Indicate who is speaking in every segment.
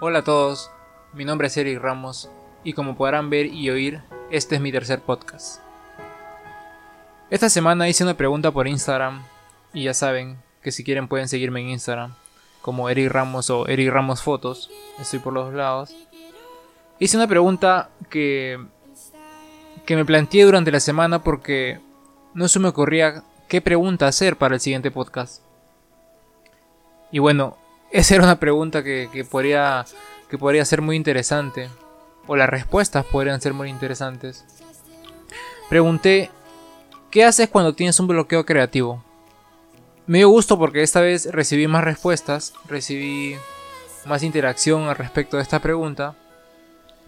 Speaker 1: Hola a todos, mi nombre es Eric Ramos y como podrán ver y oír, este es mi tercer podcast. Esta semana hice una pregunta por Instagram y ya saben que si quieren pueden seguirme en Instagram como Eric Ramos o Eric Ramos Fotos, estoy por los lados. Hice una pregunta que que me planteé durante la semana porque no se me ocurría qué pregunta hacer para el siguiente podcast. Y bueno, esa era una pregunta que, podría, que podría ser muy interesante. O las respuestas podrían ser muy interesantes. Pregunté, ¿qué haces cuando tienes un bloqueo creativo? Me dio gusto porque esta vez recibí más respuestas, recibí más interacción al respecto de esta pregunta.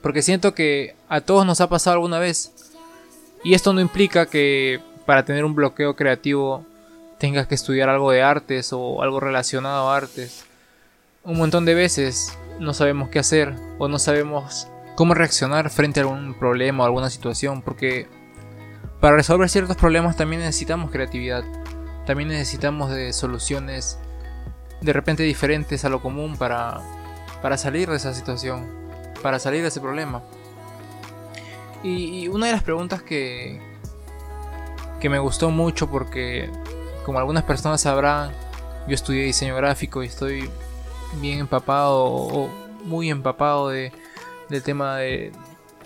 Speaker 1: Porque siento que a todos nos ha pasado alguna vez. Y esto no implica que para tener un bloqueo creativo tengas que estudiar algo de artes o algo relacionado a artes. Un montón de veces no sabemos qué hacer o no sabemos cómo reaccionar frente a algún problema o alguna situación porque para resolver ciertos problemas también necesitamos creatividad. También necesitamos de soluciones de repente diferentes a lo común para, para salir de esa situación, para salir de ese problema. Y, una de las preguntas que, que me gustó mucho porque, como algunas personas sabrán, yo estudié diseño gráfico y estoy bien empapado o muy empapado de, del tema de,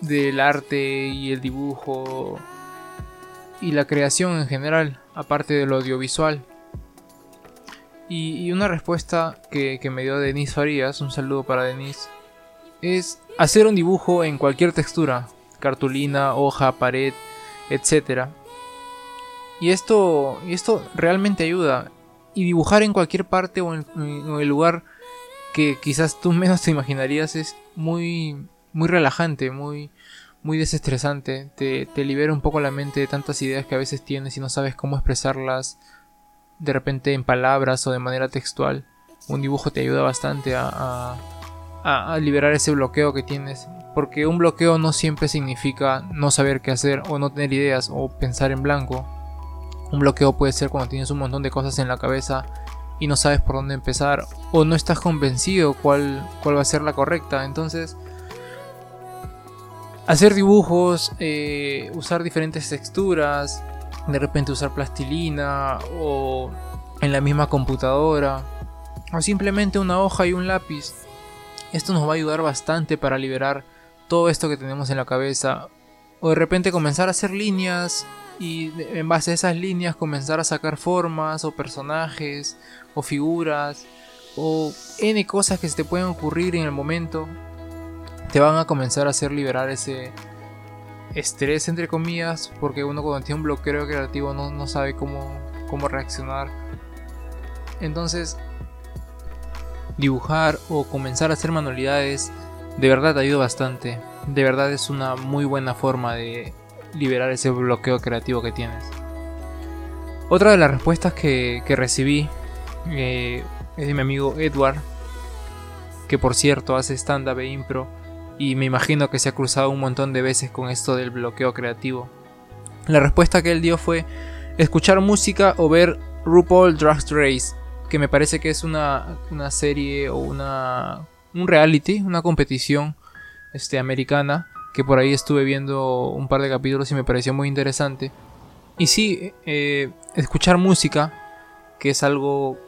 Speaker 1: del arte y el dibujo y la creación en general, aparte de lo audiovisual. Y, una respuesta que, me dio Denise Farías, un saludo para Denise, es hacer un dibujo en cualquier textura, cartulina, hoja, pared, etc. Y esto, esto realmente ayuda. Y dibujar en cualquier parte o en, el lugar que quizás tú menos te imaginarías es muy, muy relajante, muy, muy desestresante. Te, te, libera un poco la mente de tantas ideas que a veces tienes y no sabes cómo expresarlas de repente en palabras o de manera textual. Un dibujo te ayuda bastante a, a liberar ese bloqueo que tienes porque un bloqueo no siempre significa no saber qué hacer o no tener ideas o pensar en blanco. Un bloqueo puede ser cuando tienes un montón de cosas en la cabeza y no sabes por dónde empezar o no estás convencido cuál, cuál va a ser la correcta. Entonces, hacer dibujos, eh, usar diferentes texturas, de repente usar plastilina o en la misma computadora o simplemente una hoja y un lápiz. Esto nos va a ayudar bastante para liberar todo esto que tenemos en la cabeza. O de repente comenzar a hacer líneas y en base a esas líneas comenzar a sacar formas o personajes o figuras o n cosas que se te pueden ocurrir en el momento te van a comenzar a hacer liberar ese estrés entre comillas porque uno cuando tiene un bloqueo creativo no, no sabe cómo, cómo reaccionar entonces dibujar o comenzar a hacer manualidades de verdad ayuda bastante. De verdad es una muy buena forma de liberar ese bloqueo creativo que tienes. Otra de las respuestas que, recibí eh, es de mi amigo Edward, que por cierto hace stand-up e impro, y me imagino que se ha cruzado un montón de veces con esto del bloqueo creativo. La respuesta que él dio fue escuchar música o ver RuPaul Drag Race, que me parece que es una, una serie o una un reality, una competición este, americana, que por ahí estuve viendo un par de capítulos y me pareció muy interesante. Y sí, eh, escuchar música, que es algo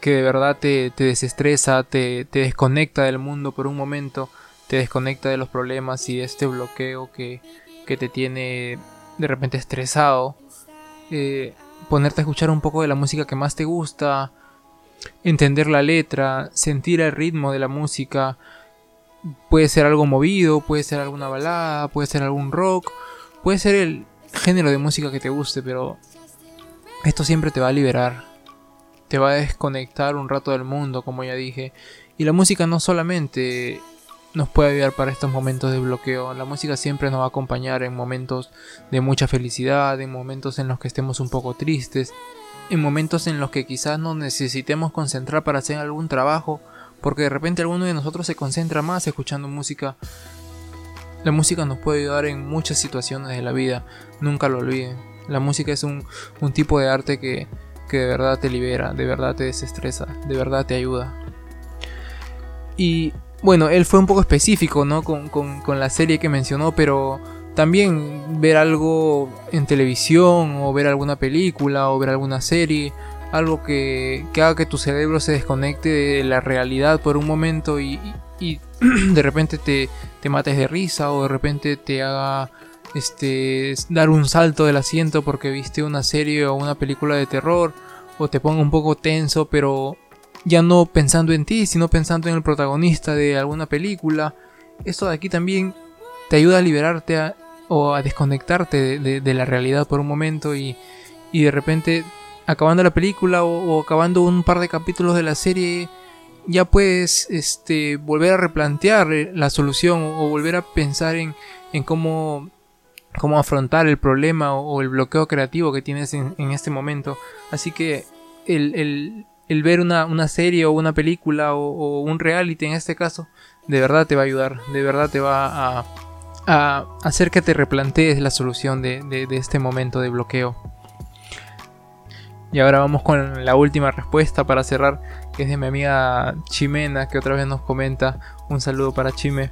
Speaker 1: que de verdad te, desestresa, te, desconecta del mundo por un momento, te desconecta de los problemas y este bloqueo que, que te tiene de repente estresado. Eh, ponerte a escuchar un poco de la música que más te gusta, entender la letra, sentir el ritmo de la música. Puede ser algo movido, puede ser alguna balada, puede ser algún rock, puede ser el género de música que te guste, pero esto siempre te va a liberar. Te va a desconectar un rato del mundo, como ya dije. Y la música no solamente nos puede ayudar para estos momentos de bloqueo. La música siempre nos va a acompañar en momentos de mucha felicidad, en momentos en los que estemos un poco tristes, en momentos en los que quizás nos necesitemos concentrar para hacer algún trabajo, porque de repente alguno de nosotros se concentra más escuchando música. La música nos puede ayudar en muchas situaciones de la vida, nunca lo olviden. La música es un, tipo de arte que, que de verdad te libera, de verdad te desestresa, de verdad te ayuda. Y bueno, él fue un poco específico, ¿no? Con, con, la serie que mencionó, pero también ver algo en televisión o ver alguna película o ver alguna serie, algo que, que haga que tu cerebro se desconecte de la realidad por un momento y, y de repente te, te mates de risa o de repente te haga este dar un salto del asiento porque viste una serie o una película de terror o te ponga un poco tenso pero ya no pensando en ti sino pensando en el protagonista de alguna película. Esto de aquí también te ayuda a liberarte o a desconectarte de, la realidad por un momento y, y de repente acabando la película o, acabando un par de capítulos de la serie ya puedes este, volver a replantear la solución o volver a pensar en, en cómo cómo afrontar el problema o, el bloqueo creativo que tienes en, este momento. Así que el, ver una, serie o una película o, un reality en este caso, de verdad te va a ayudar, de verdad te va a, hacer que te replantees la solución de, de este momento de bloqueo. Y ahora vamos con la última respuesta para cerrar, que es de mi amiga Chimena, que otra vez nos comenta. Un saludo para Chime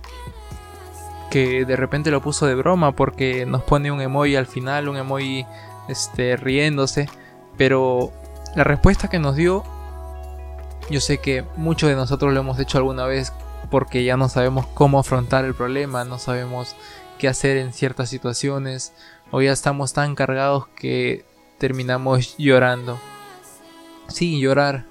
Speaker 1: que de repente lo puso de broma porque nos pone un emoji al final, un emoji este, riéndose. Pero la respuesta que nos dio, yo sé que muchos de nosotros lo hemos hecho alguna vez porque ya no sabemos cómo afrontar el problema, no sabemos qué hacer en ciertas situaciones o ya estamos tan cargados que terminamos llorando. Sí, llorar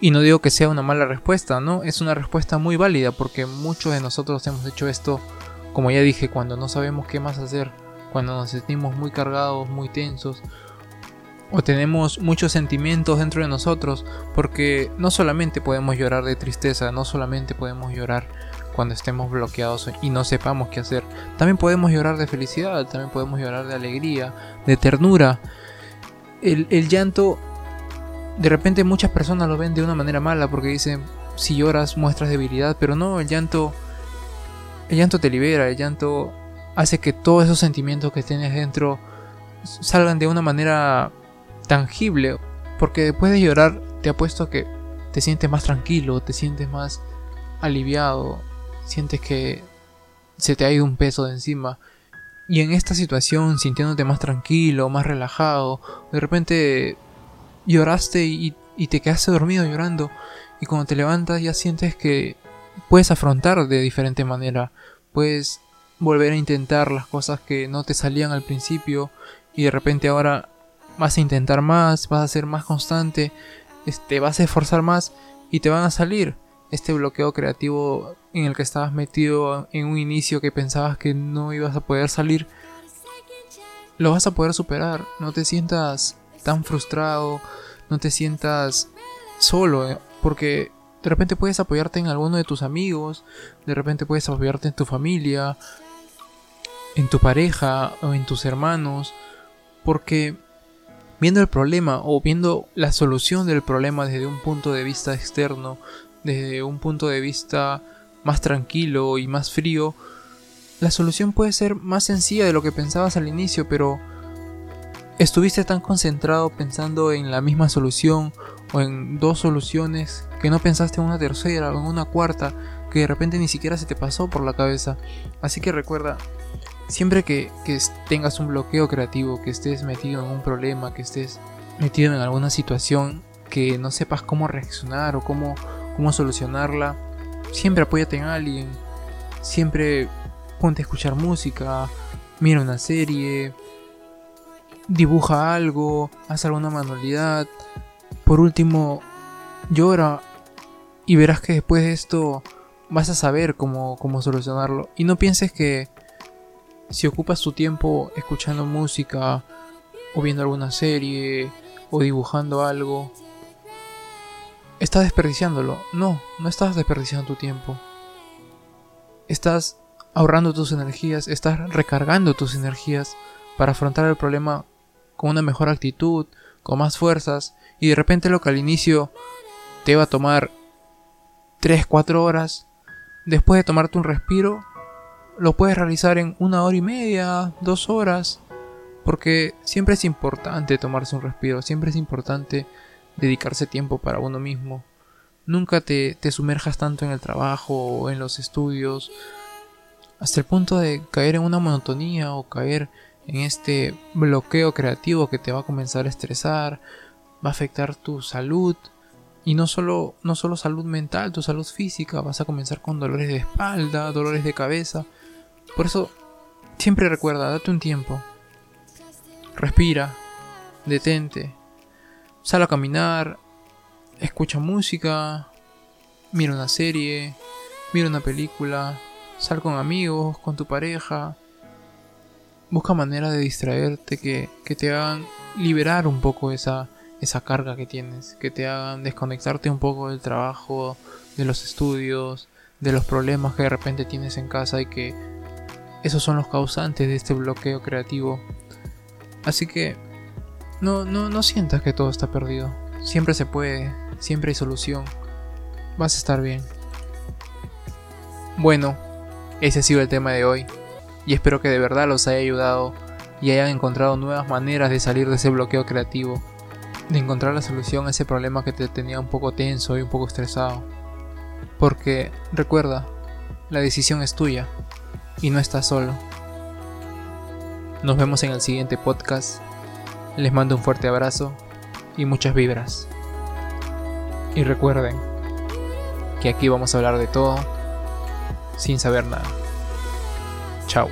Speaker 1: y no digo que sea una mala respuesta, ¿no? Es una respuesta muy válida porque muchos de nosotros hemos hecho esto, como ya dije, cuando no sabemos qué más hacer, cuando nos sentimos muy cargados, muy tensos, o tenemos muchos sentimientos dentro de nosotros, porque no solamente podemos llorar de tristeza, no solamente podemos llorar cuando estemos bloqueados y no sepamos qué hacer, también podemos llorar de felicidad, también podemos llorar de alegría, de ternura. El, el llanto de repente muchas personas lo ven de una manera mala porque dicen, si lloras muestras debilidad, pero no, el llanto, el llanto te libera, el llanto hace que todos esos sentimientos que tienes dentro salgan de una manera tangible, porque después de llorar te apuesto que te sientes más tranquilo, te sientes más aliviado, sientes que se te ha ido un peso de encima. Y en esta situación, sintiéndote más tranquilo, más relajado, de repente lloraste y, te quedaste dormido llorando y cuando te levantas ya sientes que puedes afrontar de diferente manera, puedes volver a intentar las cosas que no te salían al principio y de repente ahora vas a intentar más, vas a ser más constante, te este, vas a esforzar más y te van a salir este bloqueo creativo en el que estabas metido en un inicio que pensabas que no ibas a poder salir, lo vas a poder superar, no te sientas tan frustrado, no te sientas solo, eh, porque de repente puedes apoyarte en alguno de tus amigos, de repente puedes apoyarte en tu familia, en tu pareja o en tus hermanos, porque viendo el problema o viendo la solución del problema desde un punto de vista externo, desde un punto de vista más tranquilo y más frío, la solución puede ser más sencilla de lo que pensabas al inicio, pero Estuviste tan concentrado pensando en la misma solución o en dos soluciones que no pensaste en una tercera o en una cuarta que de repente ni siquiera se te pasó por la cabeza. Así que recuerda, siempre que, tengas un bloqueo creativo, que estés metido en un problema, que estés metido en alguna situación que no sepas cómo reaccionar o cómo, cómo solucionarla, siempre apóyate en alguien, siempre ponte a escuchar música, mira una serie, dibuja algo, haz alguna manualidad. Por último, llora y verás que después de esto vas a saber cómo, cómo solucionarlo. Y no pienses que si ocupas tu tiempo escuchando música o viendo alguna serie o dibujando algo, estás desperdiciándolo. No, no estás desperdiciando tu tiempo. Estás ahorrando tus energías, estás recargando tus energías para afrontar el problema con una mejor actitud, con más fuerzas, y de repente lo que al inicio te va a tomar 3-4 horas, después de tomarte un respiro, lo puedes realizar en una hora y media, dos horas, porque siempre es importante tomarse un respiro, siempre es importante dedicarse tiempo para uno mismo, Nunca te, te sumerjas tanto en el trabajo o en los estudios hasta el punto de caer en una monotonía o caer en este bloqueo creativo que te va a comenzar a estresar, va a afectar tu salud y no solo, no solo salud mental, tu salud física, vas a comenzar con dolores de espalda, dolores de cabeza. Por eso, siempre recuerda, date un tiempo. Respira, detente, sal a caminar, escucha música, mira una serie, mira una película, sal con amigos, con tu pareja. Busca maneras de distraerte que, que te hagan liberar un poco esa, esa carga que tienes, que te hagan desconectarte un poco del trabajo, de los estudios, de los problemas que de repente tienes en casa y que esos son los causantes de este bloqueo creativo. Así que no, no, no sientas que todo está perdido. Siempre se puede, siempre hay solución. Vas a estar bien. Bueno, ese ha sido el tema de hoy. Y espero que de verdad los haya ayudado y hayan encontrado nuevas maneras de salir de ese bloqueo creativo de encontrar la solución a ese problema que te tenía un poco tenso y un poco estresado. Porque recuerda, la decisión es tuya y no estás solo. Nos vemos en el siguiente podcast. Les mando un fuerte abrazo y muchas vibras. Y recuerden que aquí vamos a hablar de todo sin saber nada. Chao.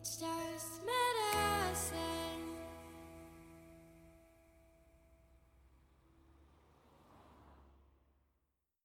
Speaker 1: It just medicine.